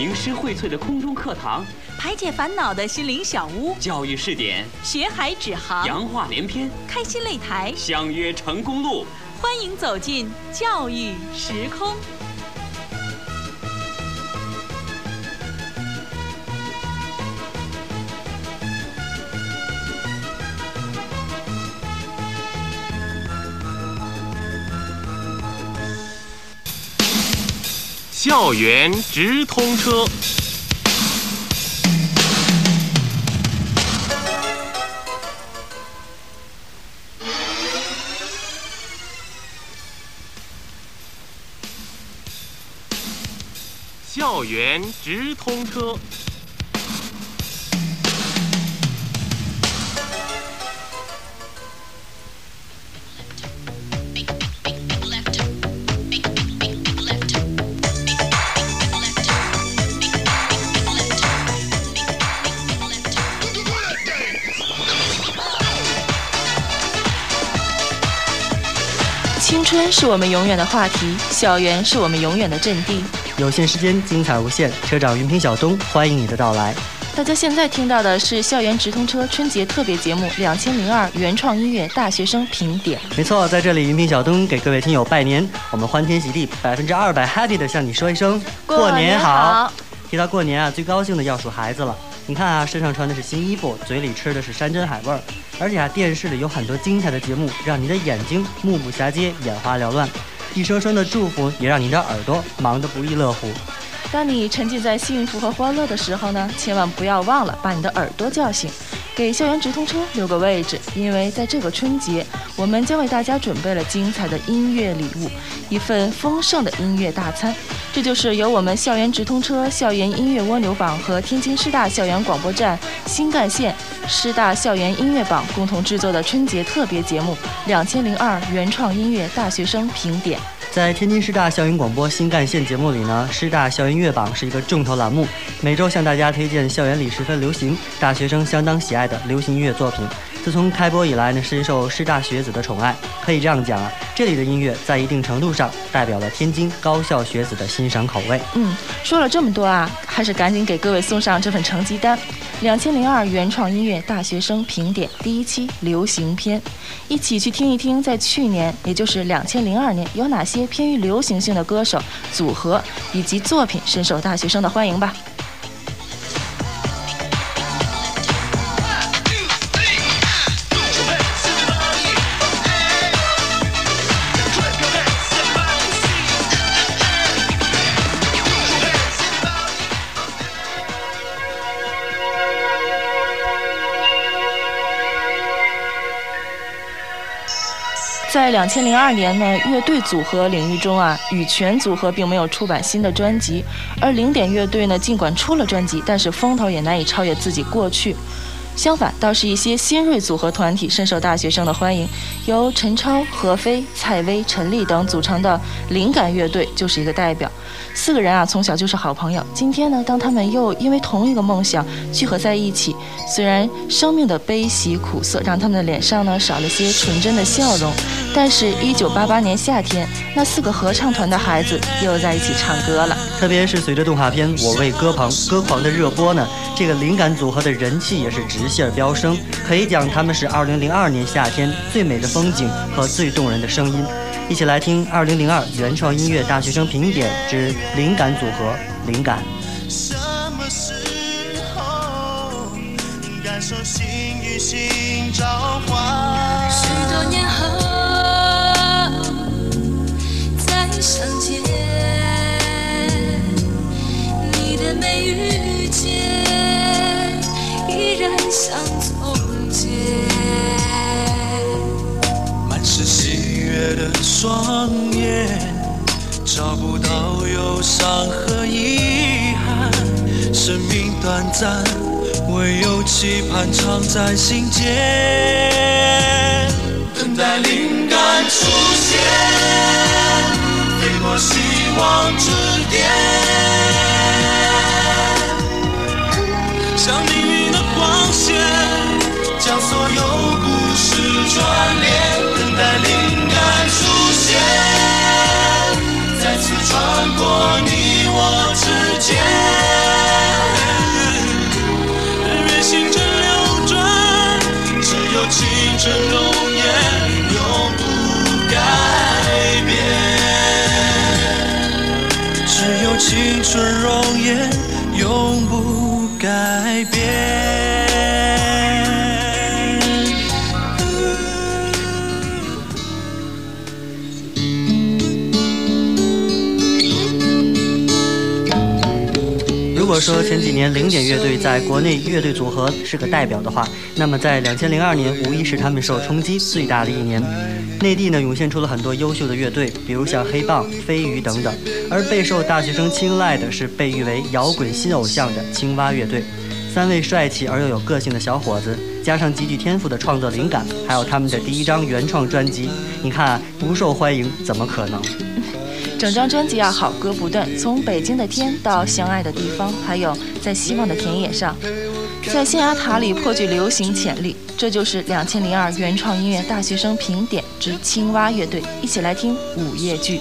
名师荟萃的空中课堂，排解烦恼的心灵小屋，教育试点，学海指航，洋话连篇，开心擂台，相约成功路。欢迎走进教育时空。校园直通车。校园直通车。是我们永远的话题，校园是我们永远的阵地。有限时间，精彩无限。车长云平小东，欢迎你的到来。大家现在听到的是校园直通车春节特别节目《两千零二原创音乐大学生评点》。没错，在这里，云平小东给各位听友拜年，我们欢天喜地，百分之二百 happy 的向你说一声过年好。提到过年啊，最高兴的要数孩子了。你看啊，身上穿的是新衣服，嘴里吃的是山珍海味儿，而且啊，电视里有很多精彩的节目，让你的眼睛目不暇接，眼花缭乱。一声声的祝福也让你的耳朵忙得不亦乐乎。当你沉浸在幸福和欢乐的时候呢，千万不要忘了把你的耳朵叫醒，给校园直通车留个位置，因为在这个春节，我们将为大家准备了精彩的音乐礼物，一份丰盛的音乐大餐。这就是由我们校园直通车、校园音乐蜗牛榜和天津师大校园广播站新干线师大校园音乐榜共同制作的春节特别节目《两千零二原创音乐大学生评点》。在天津师大校园广播新干线节目里呢，师大校园音乐榜是一个重头栏目，每周向大家推荐校园里十分流行、大学生相当喜爱的流行音乐作品。自从开播以来呢，深受师大学子的宠爱。可以这样讲啊，这里的音乐在一定程度上代表了天津高校学子的欣赏口味。嗯，说了这么多啊，还是赶紧给各位送上这份成绩单：两千零二原创音乐大学生评点第一期流行篇，一起去听一听，在去年，也就是两千零二年，有哪些偏于流行性的歌手、组合以及作品深受大学生的欢迎吧。两千零二年呢，乐队组合领域中啊，羽泉组合并没有出版新的专辑，而零点乐队呢，尽管出了专辑，但是风头也难以超越自己过去。相反，倒是一些新锐组合团体深受大学生的欢迎，由陈超、何飞、蔡薇、陈粒等组成的灵感乐队就是一个代表。四个人啊，从小就是好朋友。今天呢，当他们又因为同一个梦想聚合在一起，虽然生命的悲喜苦涩让他们的脸上呢少了些纯真的笑容，但是，一九八八年夏天，那四个合唱团的孩子又在一起唱歌了。特别是随着动画片《我为歌狂歌狂》的热播呢，这个灵感组合的人气也是直线飙升。可以讲，他们是二零零二年夏天最美的风景和最动人的声音。一起来听二零零二原创音乐大学生评点之灵感组合灵感。什么时候感受心与心召唤？许多年后的双眼，找不到忧伤和遗憾。生命短暂，唯有期盼常在心间。等待灵感出现，飞过希望之巅。像命运的光线，将所有故事串联，我之间，任星辰流转，只有青春容颜永不改变，只有青春容颜永不改变。果说前几年零点乐队在国内乐队组合是个代表的话，那么在两千零二年无疑是他们受冲击最大的一年。内地呢涌现出了很多优秀的乐队，比如像黑棒、飞鱼等等。而备受大学生青睐的是被誉为摇滚新偶像的青蛙乐队。三位帅气而又有个性的小伙子，加上极具天赋的创作灵感，还有他们的第一张原创专辑，你看啊，不受欢迎怎么可能？整张专辑啊，好歌不断，从北京的天到相爱的地方，还有在希望的田野上，在象牙塔里颇具流行潜力。这就是两千零二原创音乐大学生评点之青蛙乐队，一起来听午夜剧。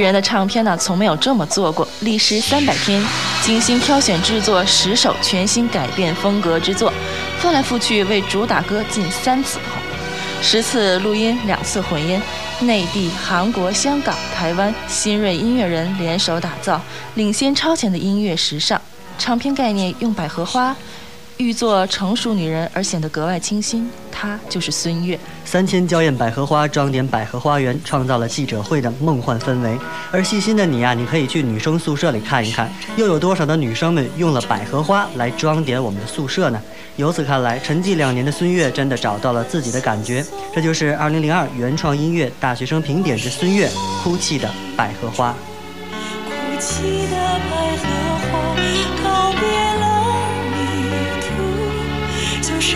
人的唱片呢，从没有这么做过。历时三百天，精心挑选制作十首全新改变风格之作，翻来覆去为主打歌近三次红，十次录音，两次混音。内地、韩国、香港、台湾新锐音乐人联手打造，领先超前的音乐时尚。唱片概念用百合花寓作成熟女人而显得格外清新，她就是孙悦。三千娇艳百合花装点百合花园，创造了记者会的梦幻氛围。而细心的你啊，你可以去女生宿舍里看一看，又有多少的女生们用了百合花来装点我们的宿舍呢？由此看来，沉寂两年的孙悦真的找到了自己的感觉。这就是2002原创音乐大学生评点之孙悦哭泣的百合花。哭泣的百合花，告别了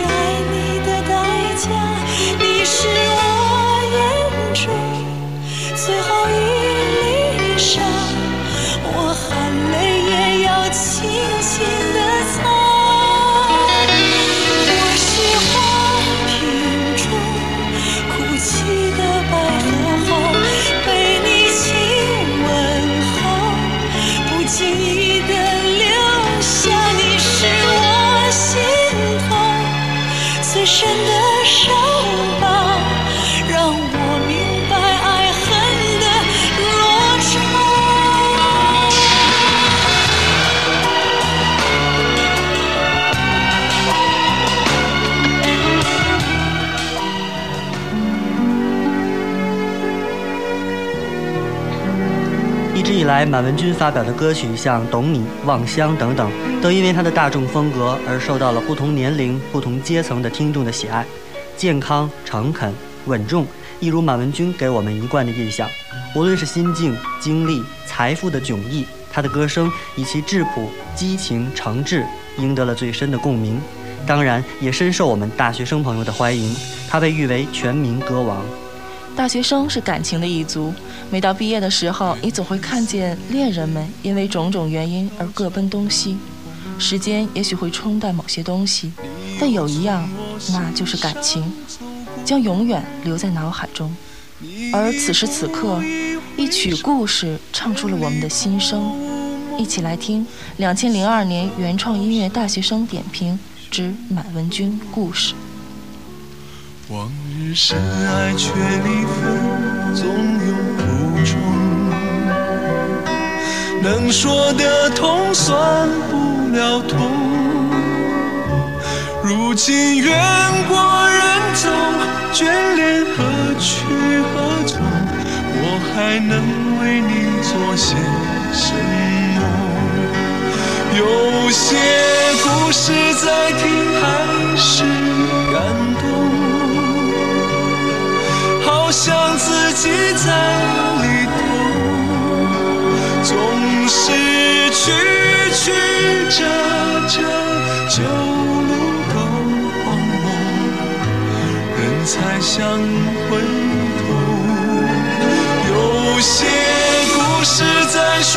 爱你的代价，你是我眼中最后一粒沙。真的满文军发表的歌曲像《懂你》《望乡》等等，都因为他的大众风格而受到了不同年龄、不同阶层的听众的喜爱。健康、诚恳、稳重，一如满文军给我们一贯的印象。无论是心境、经历、财富的迥异，他的歌声以其质朴、激情、诚挚，赢得了最深的共鸣。当然，也深受我们大学生朋友的欢迎。他被誉为全民歌王。大学生是感情的一族，每到毕业的时候，你总会看见恋人们因为种种原因而各奔东西。时间也许会冲淡某些东西，但有一样，那就是感情，将永远留在脑海中。而此时此刻，一曲故事唱出了我们的心声。一起来听两千零二年原创音乐大学生点评之满文军故事。往日深爱却离分，总有苦衷。能说的痛，算不了痛。如今缘过人走，眷恋何去何从？我还能为你做些什么？有些故事再听还是想自己在里头，总是曲曲折折，旧路都荒漠，人才想回头。有些故事在说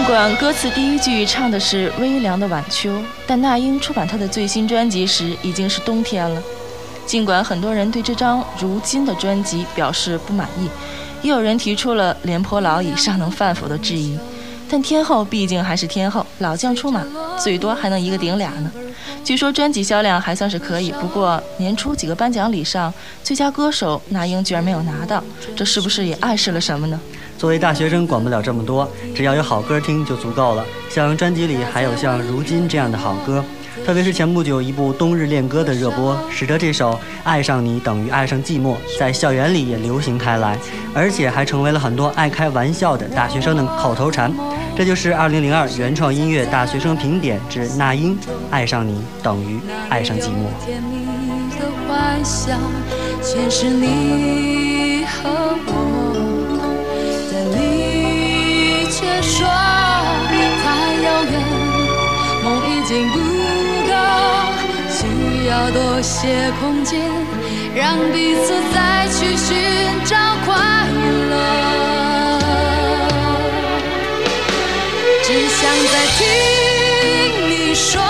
尽管歌词第一句唱的是微凉的晚秋，但那英出版她的最新专辑时已经是冬天了。尽管很多人对这张如今的专辑表示不满意，也有人提出了廉颇老矣尚能饭否的质疑，但天后毕竟还是天后，老将出马，最多还能一个顶俩呢。据说专辑销量还算是可以，不过年初几个颁奖礼上，最佳歌手那英居然没有拿到，这是不是也暗示了什么呢？作为大学生，管不了这么多，只要有好歌听就足够了。像专辑里还有像《如今》这样的好歌，特别是前不久一部《冬日恋歌》的热播，使得这首《爱上你等于爱上寂寞》在校园里也流行开来，而且还成为了很多爱开玩笑的大学生的口头禅。这就是2002原创音乐大学生评点之那英《爱上你等于爱上寂寞》。甜蜜的幻想，全是你和我，说太遥远，梦已经不够，需要多些空间，让彼此再去寻找快乐。只想再听你说，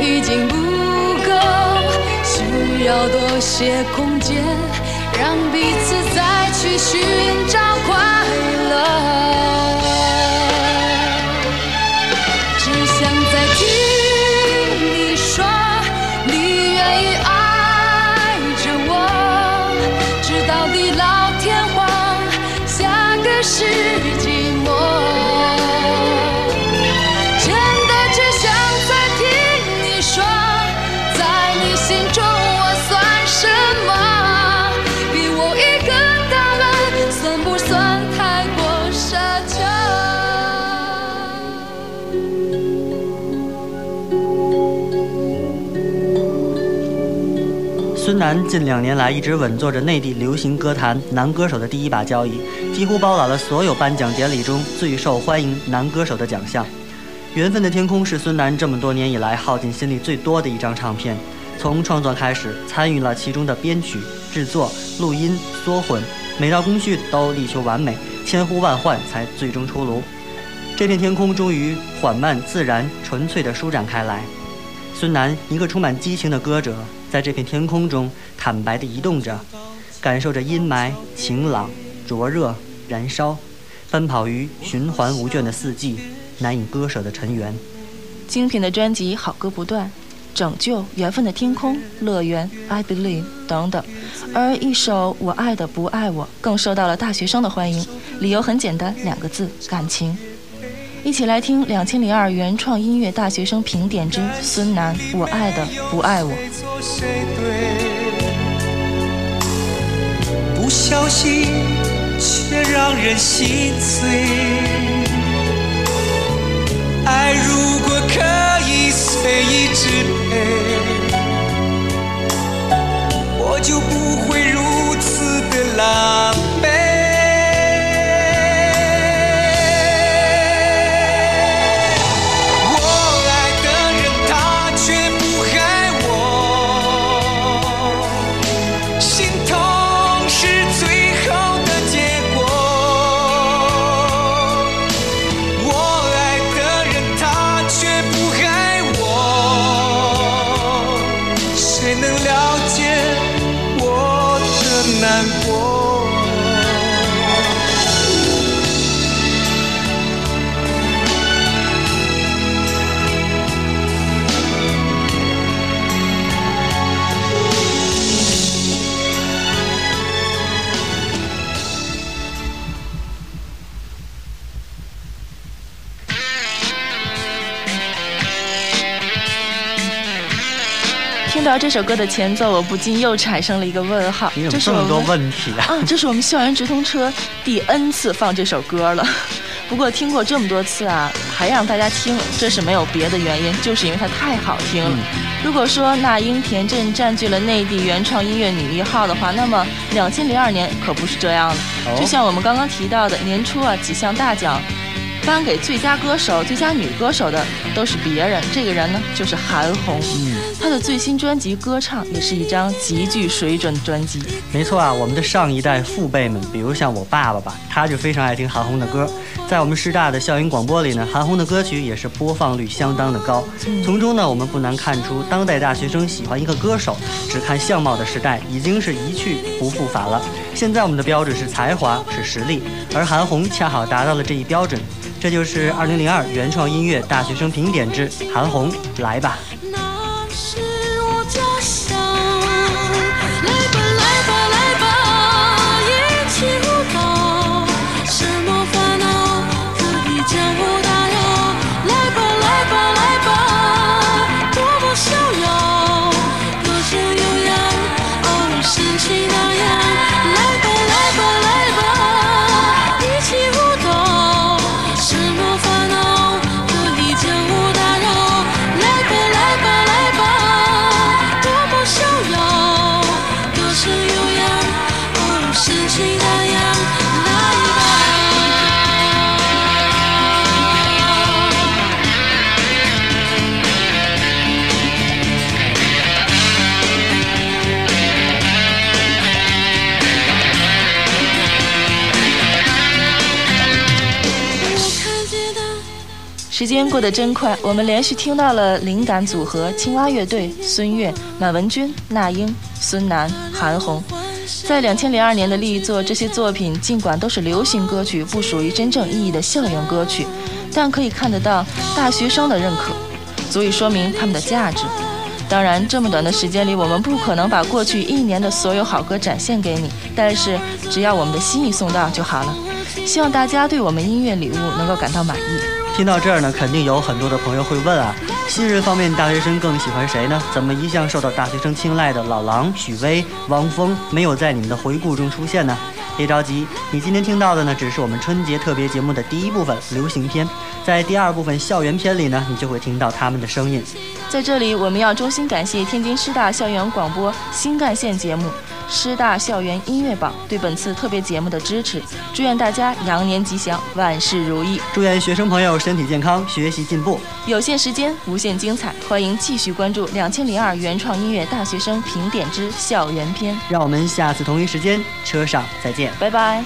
已经不够，需要多些空间，让彼此再去寻找快乐。孙楠近两年来一直稳坐着内地流行歌坛男歌手的第一把交椅，几乎包揽了所有颁奖典礼中最受欢迎男歌手的奖项。《缘分的天空》是孙楠这么多年以来耗尽心力最多的一张唱片，从创作开始，参与了其中的编曲、制作、录音、缩混，每道工序都力求完美，千呼万唤才最终出炉。这片天空终于缓慢、自然、纯粹地舒展开来。孙楠，一个充满激情的歌者，在这片天空中坦白地移动着，感受着阴霾、晴朗、灼热、燃烧，奔跑于循环无倦的四季，难以割舍的尘缘。精品的专辑，好歌不断。拯救缘分的天空，乐园，I believe 等等，而一首我爱的不爱我更受到了大学生的欢迎，理由很简单，两个字，感情。一起来听两千零二原创音乐大学生评点之孙楠，我爱的不爱我。不小心却让人心碎，到这首歌的前奏，我不禁又产生了一个问号。你怎么这么多问题啊？啊，这是我们校园直通车第 N 次放这首歌了。不过听过这么多次啊，还让大家听，这是没有别的原因，就是因为它太好听了。如果说那英田震占据了内地原创音乐女一号的话，那么两千零二年可不是这样的。哦就像我们刚刚提到的，年初啊几项大奖。颁给最佳歌手、最佳女歌手的都是别人，这个人呢就是韩红。嗯，她的最新专辑《歌唱》也是一张极具水准的专辑。没错啊，我们的上一代父辈们，比如像我爸爸吧，他就非常爱听韩红的歌。在我们师大的校园广播里呢，韩红的歌曲也是播放率相当的高。从中呢，我们不难看出，当代大学生喜欢一个歌手只看相貌的时代已经是一去不复返了。现在我们的标准是才华，是实力，而韩红恰好达到了这一标准。这就是二零零二原创音乐大学生评点之韩红，来吧。时间过得真快，我们连续听到了灵感组合青蛙乐队、孙悦、满文军、那英、孙楠、韩红。在两千零二年的力作，这些作品尽管都是流行歌曲，不属于真正意义的校园歌曲，但可以看得到大学生的认可，足以说明他们的价值。当然，这么短的时间里，我们不可能把过去一年的所有好歌展现给你，但是只要我们的心意送到就好了。希望大家对我们音乐礼物能够感到满意。听到这儿呢，肯定有很多的朋友会问啊，新人方面大学生更喜欢谁呢？怎么一向受到大学生青睐的老狼、许巍、汪峰没有在你们的回顾中出现呢？别着急，你今天听到的呢，只是我们春节特别节目的第一部分流行篇，在第二部分校园篇里呢，你就会听到他们的声音。在这里，我们要衷心感谢天津师大校园广播新干线节目《师大校园音乐榜》对本次特别节目的支持。祝愿大家羊年吉祥，万事如意。祝愿学生朋友身体健康，学习进步。有限时间，无限精彩，欢迎继续关注两千零二原创音乐大学生评点之校园篇。让我们下次同一时间车上再见。拜拜。